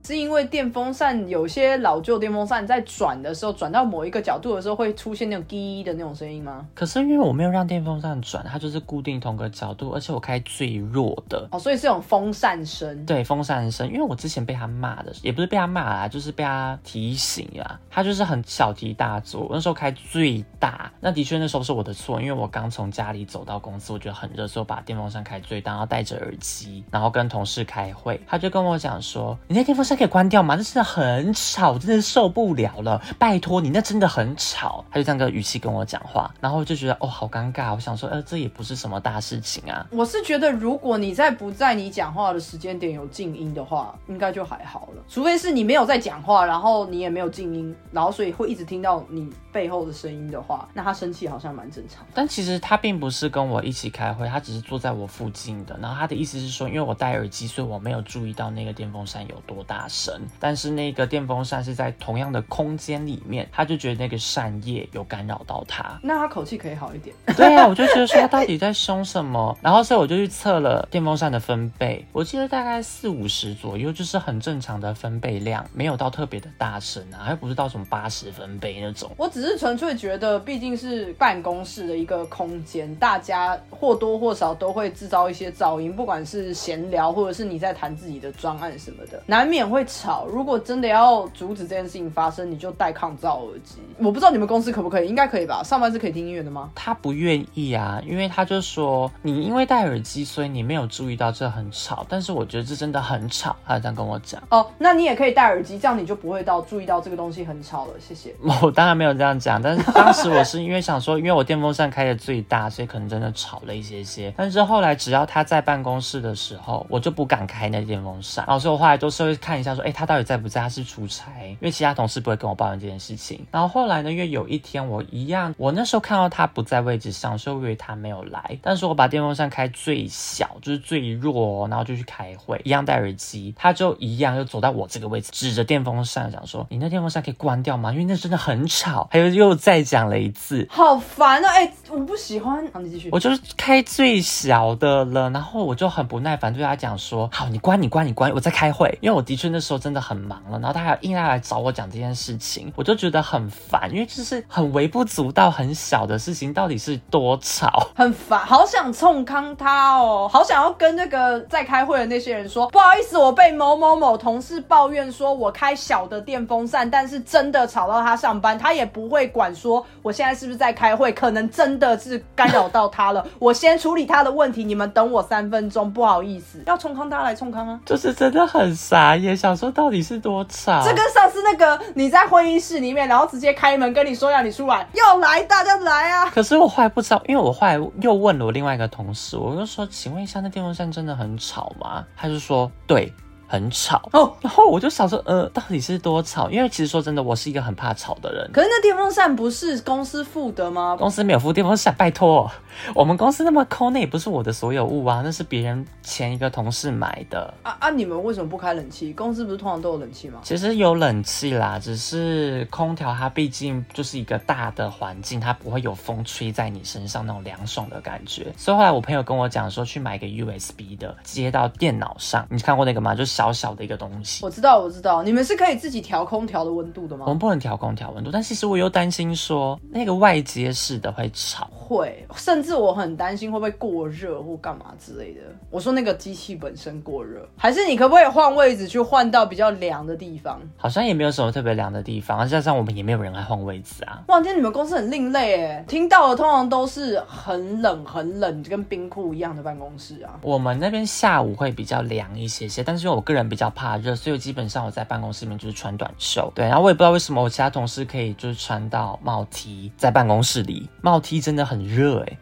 是因为电风扇有些老旧电风扇在转的时候，转到某一个角度的时候会出现那种滴的那种声音吗？可是因为我没有让电风扇转，它就是固定同个角度，而且我开最弱的。哦，所以是种风扇声。对风扇声，因为我之前被他骂的，也不是被他骂啦，就是被他提醒啊。他就是很小题大做，我那时候开最大，那的确那时候是我的错，因为我刚从家里走到公司，我觉得很热，所以我把电风扇开最大，然后戴着耳机，然后跟同事开会，他就跟我讲说：“你那电风扇可以关掉吗？这真的很吵，真的受不了了，拜托你，那真的很吵。”他就这样个语气跟我讲话，然后就觉得哦，好尴尬。我想说，呃，这也不是什么大事情啊。我是觉得，如果你在不在你讲话的时间点有静音的话，应该就还好了。除非是你没有在讲话，然后你也没有静音，然后所以会一直听到你背后的声音的话，那他生气好像蛮正常的。但其实他并不是跟我一起开会，他只是坐在我附近的。然后他的意思是说，因为我戴耳机，所以我没有注意到那个电风扇有多大声。但是那个电风扇是在同样的空间里面，他就觉得那个扇叶有干扰到他。那他口气可以好一点。对啊，我就觉得说他到底在凶什么？然后所以我就去测了电风扇的分贝，我记得大概四五十左右，就是很正常的分贝量，没有到特别的大声啊，又不是到什么八十分贝那种。我只是纯粹觉得，毕竟是办公室的一个空间，大家或多或少都会制造一些噪音，不管是闲聊，或者是你在谈自己的专案什么的，难免会吵。如果真的要阻止这件事情发生，你就戴抗噪耳机。我不知道你们公司可不可以，应该可以吧？上班是可以听音乐的吗？他不愿意啊，因为他就说你因为戴耳机，所以你没有注意到这很吵。但是我觉得这真的很吵，他这样跟我讲。哦，那你也可以戴耳机，这样你就不会到注意到这个东西很吵了。谢谢。(laughs) 我当然没有这样这样讲，但是当时我是因为想说，因为我电风扇开的最大，所以可能真的吵了一些些。但是后来只要他在办公室的时候，我就不敢开那电风扇。然后所以我后来都是会看一下说，哎，他到底在不在？他是出差，因为其他同事不会跟我抱怨这件事情。然后后来呢，因为有一天我一样，我那时候看到他不在位置上，所以我以为他没有来。但是我把电风扇开最小，就是最弱，然后就去开会，一样戴耳机，他就一样又走到我这个位置，指着电风扇讲说：“你那电风扇可以关掉吗？因为那真的很吵。”又再讲了一次，好烦啊！哎、我不喜欢。好，你继续。我就是开最小的了，然后我就很不耐烦对他讲说：“好，你关，你关，你关，我在开会。”因为我的确那时候真的很忙了，然后他还硬要来找我讲这件事情，我就觉得很烦，因为就是很微不足道、很小的事情，到底是多吵？很烦，好想冲康他哦，好想要跟那个在开会的那些人说，不好意思，我被某某某同事抱怨说我开小的电风扇，但是真的吵到他上班，他也不会管说我现在是不是在开会，可能真的是干扰到他了，(laughs) 我先处理他的问题，你们等我三分钟，不好意思，要冲康他来冲康啊。就是真的很傻眼，想说到底是多吵？这跟上次那个你在会议室里面，然后直接开门跟你说要你出来，要来大家来啊！可是我后来不知道，因为我后来又问了我另外一个同事，我就说，请问一下，那电风扇真的很吵吗？他就说，对，很吵哦。然后我就想说，呃，到底是多吵？因为其实说真的，我是一个很怕吵的人。可是那电风扇不是公司付的吗？公司没有付电风扇，拜托，我们公司那么抠，那也不是我的所有物啊，那是别人前一个同事买的。啊啊！你们为什么不开冷气？公司不是通常都有冷气吗？其实有冷气啦，只是空调它毕竟就是一个大的环境，它不会有风吹在你身上那种凉爽的感觉。所以后来我朋友跟我讲说，去买一个 USB 的接到电脑上，你看过那个吗？就小小的一个东西。我知道，我知道，你们是可以自己调空调的温度的吗我？们不能调空调温度，但其实我又担心说那个外接式的会吵。会，甚至我很担心会不会过热或干嘛之类的。我说那个机器本身过热，还是你可不可以换位置去换到比较凉的地方？好像也没有什么特别凉的地方，加上我们也没有人来换位置啊。哇，今天你们公司很另类哎，听到的通常都是很冷很冷，就跟冰库一样的办公室啊。我们那边下午会比较凉一些些，但是因为我个人比较怕热，所以我基本上我在办公室里面就是穿短袖。对，然后我也不知道为什么我其他同事可以就是穿到帽 T 在办公室里，帽 T 真的很热哎、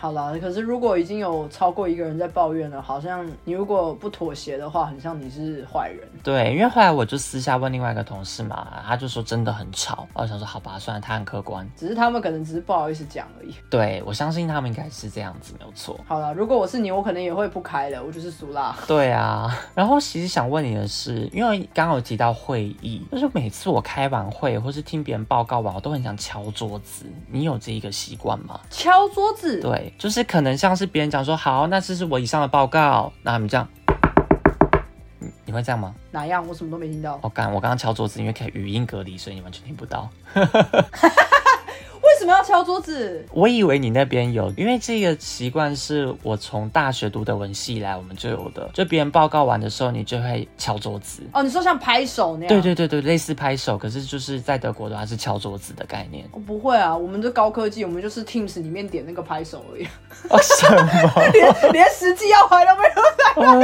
好了，可是如果已经有超过一个人在抱怨了，好像你如果不妥协的话，很像你是坏人。对，因为后来我就私下问另外一个同事嘛，他就说真的很吵，我想说好吧，算了，他很客观。只是他们可能只是不好意思讲而已。对我相信他们应该是这样子，没有错。好了，如果我是你，我可能也会不开了，我就是俗辣。对啊，然后其实想问你的是，因为刚刚有提到会议，就是每次我开完会或是听别人报告完，我都很想敲桌子。你有这一个习惯吗？敲桌子，对，就是可能像是别人讲说好，那这是我以上的报告，那他们这样，你你会这样吗？哪样？我什么都没听到。我刚我刚刚敲桌子，因为可以语音隔离，所以你完全听不到。(laughs) 为什么要敲桌子？我以为你那边有，因为这个习惯是我从大学读的文系以来我们就有的，就别人报告完的时候，你就会敲桌子。哦，你说像拍手那样？对对对对，类似拍手，可是就是在德国的话是敲桌子的概念。我不会啊，我们这高科技，我们就是 Teams 里面点那个拍手而已，哦，什么 (laughs) 连连实际要拍都没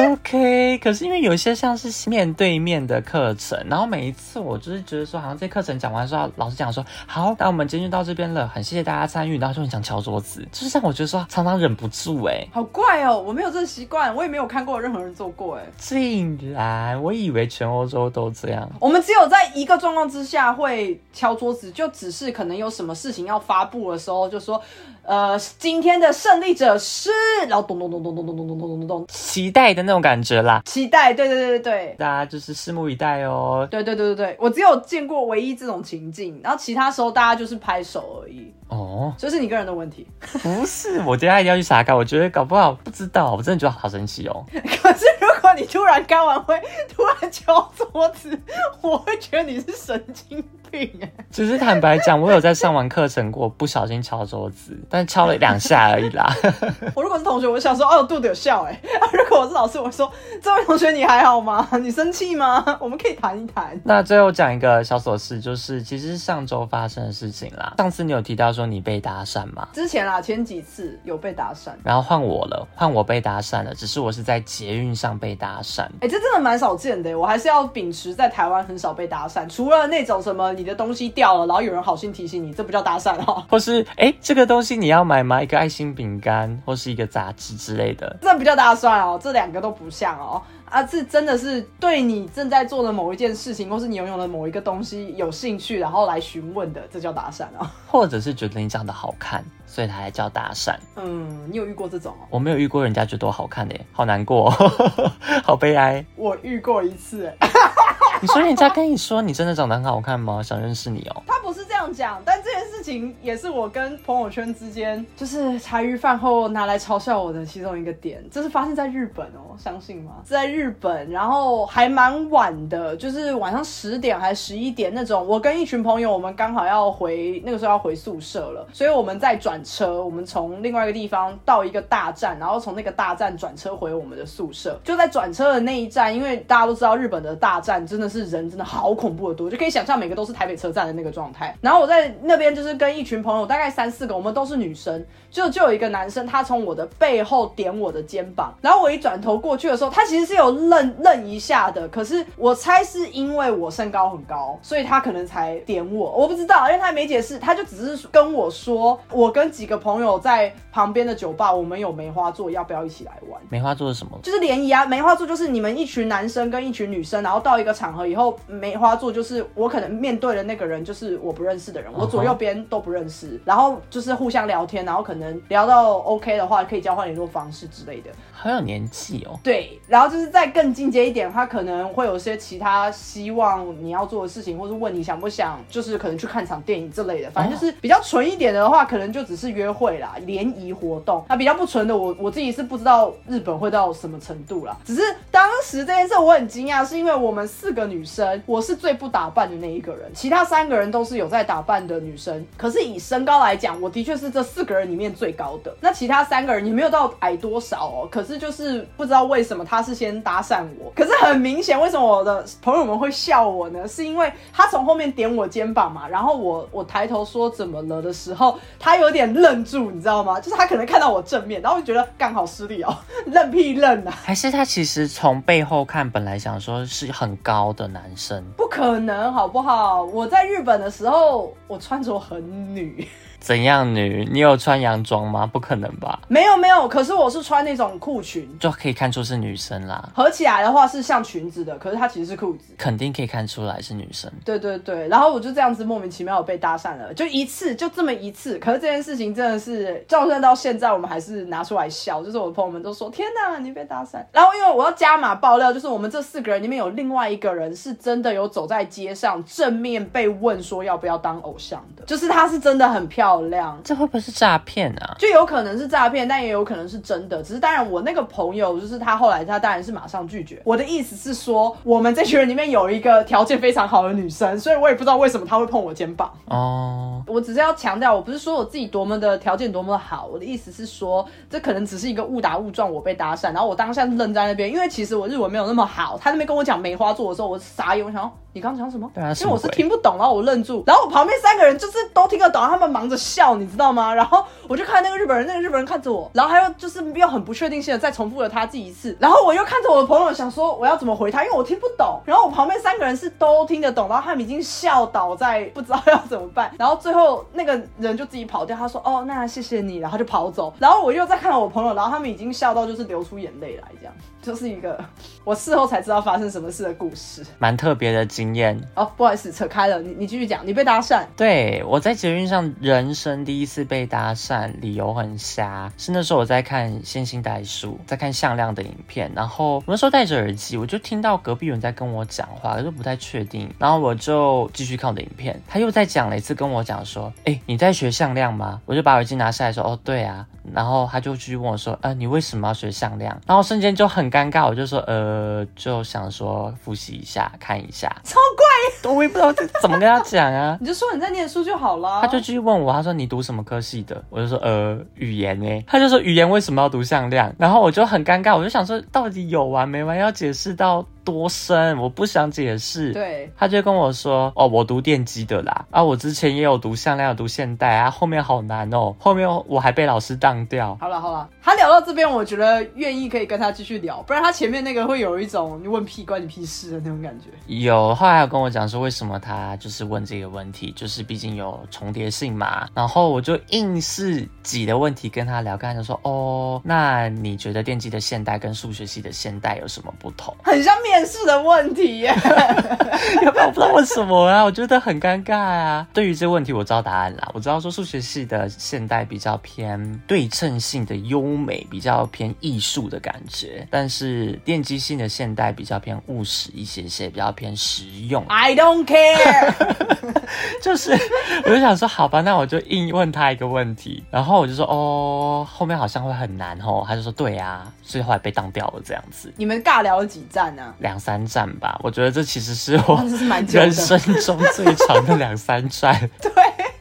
有。？OK，可是因为有一些像是面对面的课程，然后每一次我就是觉得说，好像这课程讲完之后，老师讲说好，那我们今天就到这边了，很谢谢大家参与，然后就很想敲桌子，就是像我觉得说常常忍不住哎、好怪哦，我没有这个习惯，我也没有看过任何人做过哎。竟然我以为全欧洲都这样。我们只有在一个状况之下会敲桌子，就只是可能有什么事情要发布的时候，就说，呃，今天的胜利者是，然后咚咚咚咚咚咚咚咚咚咚咚，期待的那种感觉啦，期待，对对对对对。大家就是拭目以待哦。对对对对对，我只有见过唯一这种情境，然后其他时候大家就是拍手而已，哦，这是你个人的问题。不是，我等一下一定要去查看，我觉得搞不好不知道，我真的觉得好神奇哦。(laughs) 可是如果你突然干完会，(laughs) 突然敲桌子，我会觉得你是神经病哎。只是坦白讲，我有在上完课程过，不小心敲桌子，但敲了两下而已啦。(laughs) 我如果是同学，我就想说，哦，肚子有笑哎、啊。如果我是老师，我会说，这位同学你还好吗？你生气吗？我们可以谈一谈。那最后讲一个小琐事，就是其实是上周发生的事情啦。上次你有提到说你被搭讪嘛？之前啦，前几次有被搭讪，然后换我了，换我被搭讪了，只是我是在捷运上被搭讪。哎、这真的蛮少见的。我还是要秉持在台湾很少被搭讪，除了那种什么你的东西掉了，然后有人好心提醒你，这不叫搭讪哦，(laughs) 或是哎，这个东西你要买吗？一个爱心饼干，或是一个杂志之类的。这不叫搭讪哦，这两个都不像哦。啊，是真的是对你正在做的某一件事情，或是你拥有的某一个东西有兴趣，然后来询问的，这叫搭讪啊。或者是觉得你长得好看，所以他才叫搭讪。嗯，你有遇过这种哦？我没有遇过人家觉得我好看的耶，好难过、哦，(laughs) 好悲哀。我遇过一次，哎，你说人家跟你说你真的长得很好看吗？(laughs) 想认识你哦。他不是这样讲，但这件事情也是我跟朋友圈之间，就是茶余饭后拿来嘲笑我的其中一个点。这是发生在日本哦，相信吗？在日本，然后还蛮晚的，就是晚上十点还是十一点那种。我跟一群朋友，我们刚好要回那个时候要回宿舍了，所以我们在转车，我们从另外一个地方到一个大站，然后从那个大站转车回我们的宿舍。就在转车的那一站，因为大家都知道日本的大站真的是人真的好恐怖的多，就可以想象每个都是台北车站的那个状态。然后我在那边就是跟一群朋友，大概三四个，我们都是女生，就就有一个男生，他从我的背后点我的肩膀，然后我一转头过去的时候，他其实是有愣愣一下的，可是我猜是因为我身高很高，所以他可能才点我，我不知道，因为他没解释，他就只是跟我说，我跟几个朋友在旁边的酒吧，我们有梅花座，要不要一起来玩？梅花座是什么？就是联谊啊，梅花座就是你们一群男生跟一群女生，然后到一个场合以后，梅花座就是我可能面对的那个人就是我不认识的人，我左右边都不认识，然后就是互相聊天，然后可能聊到 OK 的话，可以交换联络方式之类的。很有年纪哦。对，然后就是再更进阶一点，他可能会有些其他希望你要做的事情，或是问你想不想，就是可能去看场电影之类的。反正就是比较纯一点的话，可能就只是约会啦，联谊活动。那比较不纯的，我我自己是不知道日本会到什么程度啦。只是当时这件事我很惊讶，是因为我们四个女生，我是最不打扮的那一个人，其他三个人都是有在打扮的女生。可是以身高来讲，我的确是这四个人里面最高的。那其他三个人也没有到矮多少哦，可是就是不知道为什么他是先搭讪我，可是很明显，为什么我的朋友们会笑我呢？是因为他从后面点我肩膀嘛，然后我我抬头说怎么了的时候，他有点愣住，你知道吗？就是他可能看到我正面，然后就觉得刚好失礼哦，愣屁愣啊！还是他其实从背后看，本来想说是很高的男生，不可能好不好？我在日本的时候，我穿着很女。怎样女？你有穿洋装吗？不可能吧？没有没有，可是我是穿那种裤裙，就可以看出是女生啦。合起来的话是像裙子的，可是它其实是裤子，肯定可以看出来是女生。对对对，然后我就这样子莫名其妙被搭讪了，就一次，就这么一次。可是这件事情真的是，就算到现在，我们还是拿出来笑，就是我的朋友们都说：“天哪，你被搭讪！”然后因为我要加码爆料，就是我们这四个人里面有另外一个人是真的有走在街上正面被问说要不要当偶像的，就是她是真的很漂亮，这会不会是诈骗啊？就有可能是诈骗，但也有可能是真的。只是当然，我那个朋友就是他后来他当然是马上拒绝。我的意思是说，我们这群人里面有一个条件非常好的女生，所以我也不知道为什么她会碰我肩膀。哦，我只是要强调，我不是说我自己多么的条件多么的好，我的意思是说，这可能只是一个误打误撞，我被搭讪，然后我当下愣在那边，因为其实我日文没有那么好。他那边跟我讲梅花座的时候，我傻眼，我想你刚刚讲什么？对啊，因为我是听不懂，然后我愣住，然后我旁边三个人就是都听得懂，他们忙着笑，你知道吗？(laughs) 然后我就看那个日本人，那个日本人看着我，然后他又就是又很不确定性的再重复了他自己一次，然后我又看着我的朋友，想说我要怎么回他，因为我听不懂。然后我旁边三个人是都听得懂，然后他们已经笑倒在不知道要怎么办。(laughs) 然后最后那个人就自己跑掉，他说：“哦，那谢谢你。”然后就跑走。(laughs) 然后我又再看到我朋友，然后他们已经笑到就是流出眼泪来，这样就是一个我事后才知道发生什么事的故事，蛮特别的经验。哦，不好意思，扯开了，你你继续讲，你被搭讪。对我在捷运上人生第一次被搭讪，理由很瞎，是那时候我在看《线性代数》，在看向量的影片，然后我那时候戴着耳机，我就听到隔壁有人在跟我讲话，可是不太确定，然后我就继续看我的影片，他又再讲了一次跟我讲说，哎，你在学向量吗？我就把耳机拿下来说，哦，对啊，然后他就继续问我说，呃，你为什么要学向量？然后瞬间就很尴尬，我就说，呃，就想说复习一下，看一下，超怪，我也不知道这怎么跟他讲啊。(laughs) 你就说你在念书就好了。他就继续问我，他说你读什么科系的？我就说呃语言呢。(laughs) 他就说语言为什么要读向量？然后我就很尴尬，我就想说到底有完没完？要解释到多深？我不想解释。对，他就跟我说哦，我读电机的啦。啊，我之前也有读向量，有读现代啊，后面好难哦，后面我还被老师当掉。好了好了，他聊到这边，我觉得愿意可以跟他继续聊，不然他前面那个会有一种你问屁关你屁事的那种感觉。有，后来有跟我讲说为什么他就是问这个问题，就是毕竟有重叠性嘛。然后我就硬是挤的问题跟他聊，跟他就说哦，那你觉得电机的现代跟数学系的现代有什么不同？很像面试的问题耶，要不然我不知道问什么啊，我觉得很尴尬啊。对于这个问题，我知道答案啦，我知道说数学系的现代比较偏对称性的优美，比较偏艺术的感觉，但是电机系的现代比较偏务实一些些，比较偏实用。I don't care。(laughs) 就是，我就想说，好吧，那我就硬问他一个问题，然后我就说，哦，后面好像会很难哦。他就说，对啊，所以后来被当掉了这样子，你们尬聊了几站呢、两三站吧。我觉得这其实是我人生中最长的两三站，(laughs) 对，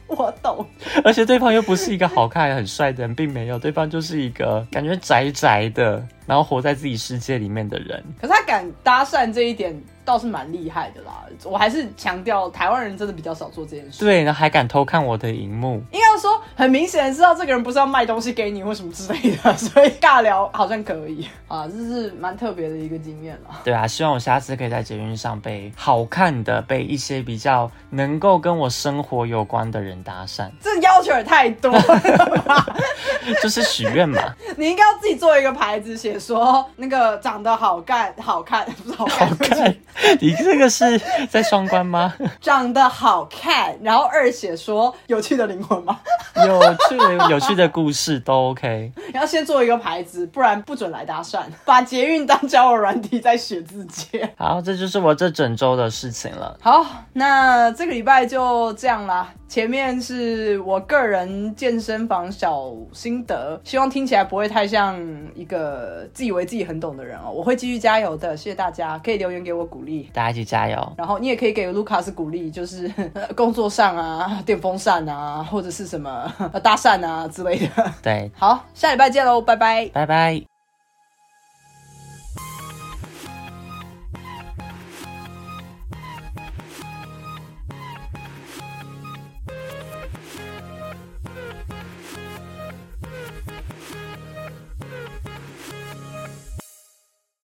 我懂。而且对方又不是一个好看很帅的人，并没有，对方就是一个感觉宅宅的，然后活在自己世界里面的人。可是他敢搭讪这一点，倒是蛮厉害的啦。我还是强调，台湾人真的比较少做这件事。对，然后还敢偷看我的荧幕，应该说很明显知道这个人不是要卖东西给你或什么之类的，(laughs) 所以尬聊好像可以啊，这是蛮特别的一个经验了。对啊，希望我下次可以在捷运上被好看的、被一些比较能够跟我生活有关的人搭讪，这要求也太多了吧？(laughs) 就是许愿嘛。(laughs) 你应该要自己做一个牌子，写说那个长得好看、好看不是好看，好看，(laughs) 你这个是在双关吗？(laughs) 长得好看，然后二写说有趣的灵魂吗？(laughs) 有趣的、有趣的故事都 OK。你要先做一个牌子，不然不准来搭讪。把捷运当交友软体在写字节。好，这就是我这整周的事情了。好，那这个礼拜就这样啦。前面是我个人健身房小心得，希望听起来不会太像一个自以为自己很懂的人哦。我会继续加油的，谢谢大家，可以留言给我鼓励。大家一起加油！然后你也可以给卢卡斯鼓励，就是工作上啊、电风扇啊，或者是什么搭讪啊之类的。对，好，下礼拜见喽，拜拜。拜拜。